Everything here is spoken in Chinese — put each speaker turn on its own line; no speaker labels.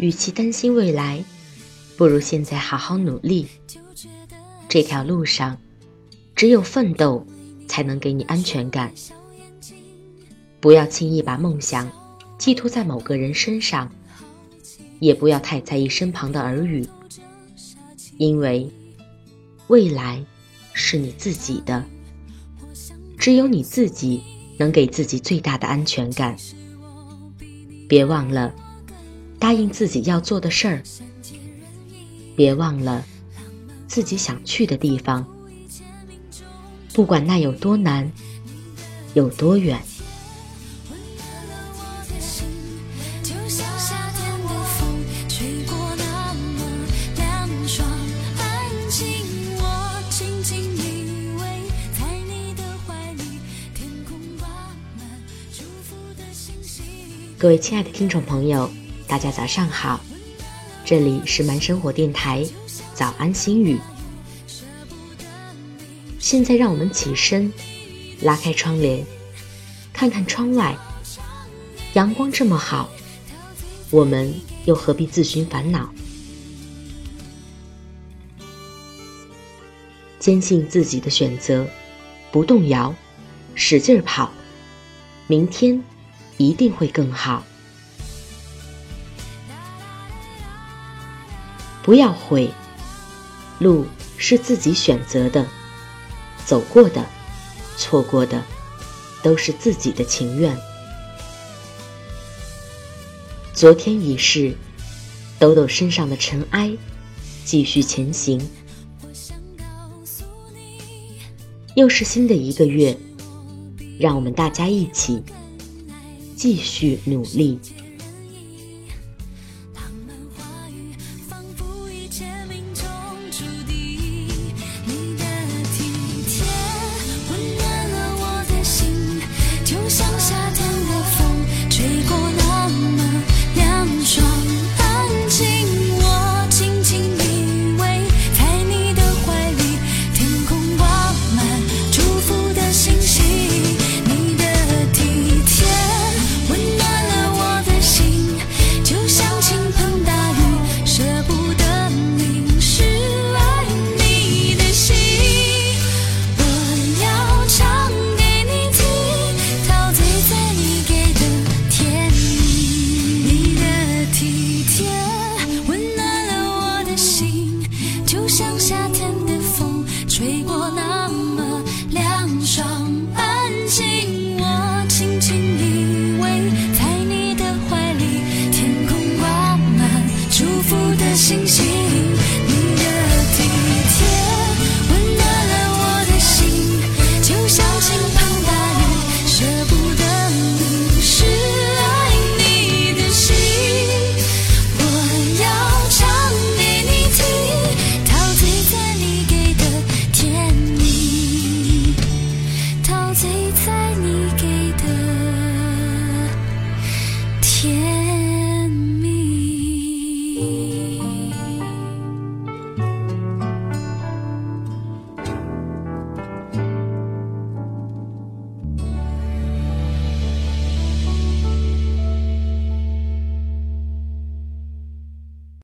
与其担心未来，不如现在好好努力。这条路上，只有奋斗才能给你安全感。不要轻易把梦想寄托在某个人身上，也不要太在意身旁的耳语，因为未来是你自己的，只有你自己能给自己最大的安全感。别忘了。答应自己要做的事儿，别忘了自己想去的地方，不管那有多难，有多远。各位亲爱的听众朋友。大家早上好，这里是慢生活电台，早安心语。现在让我们起身，拉开窗帘，看看窗外，阳光这么好，我们又何必自寻烦恼？坚信自己的选择，不动摇，使劲跑，明天一定会更好。不要悔，路是自己选择的，走过的、错过的，都是自己的情愿。昨天已逝，抖抖身上的尘埃，继续前行。又是新的一个月，让我们大家一起继续努力。
星星，你的体贴温暖了我的心，就像倾盆大雨，舍不得你是爱你的心，我要唱给你听，陶醉在你给的甜蜜，陶醉在你给的甜。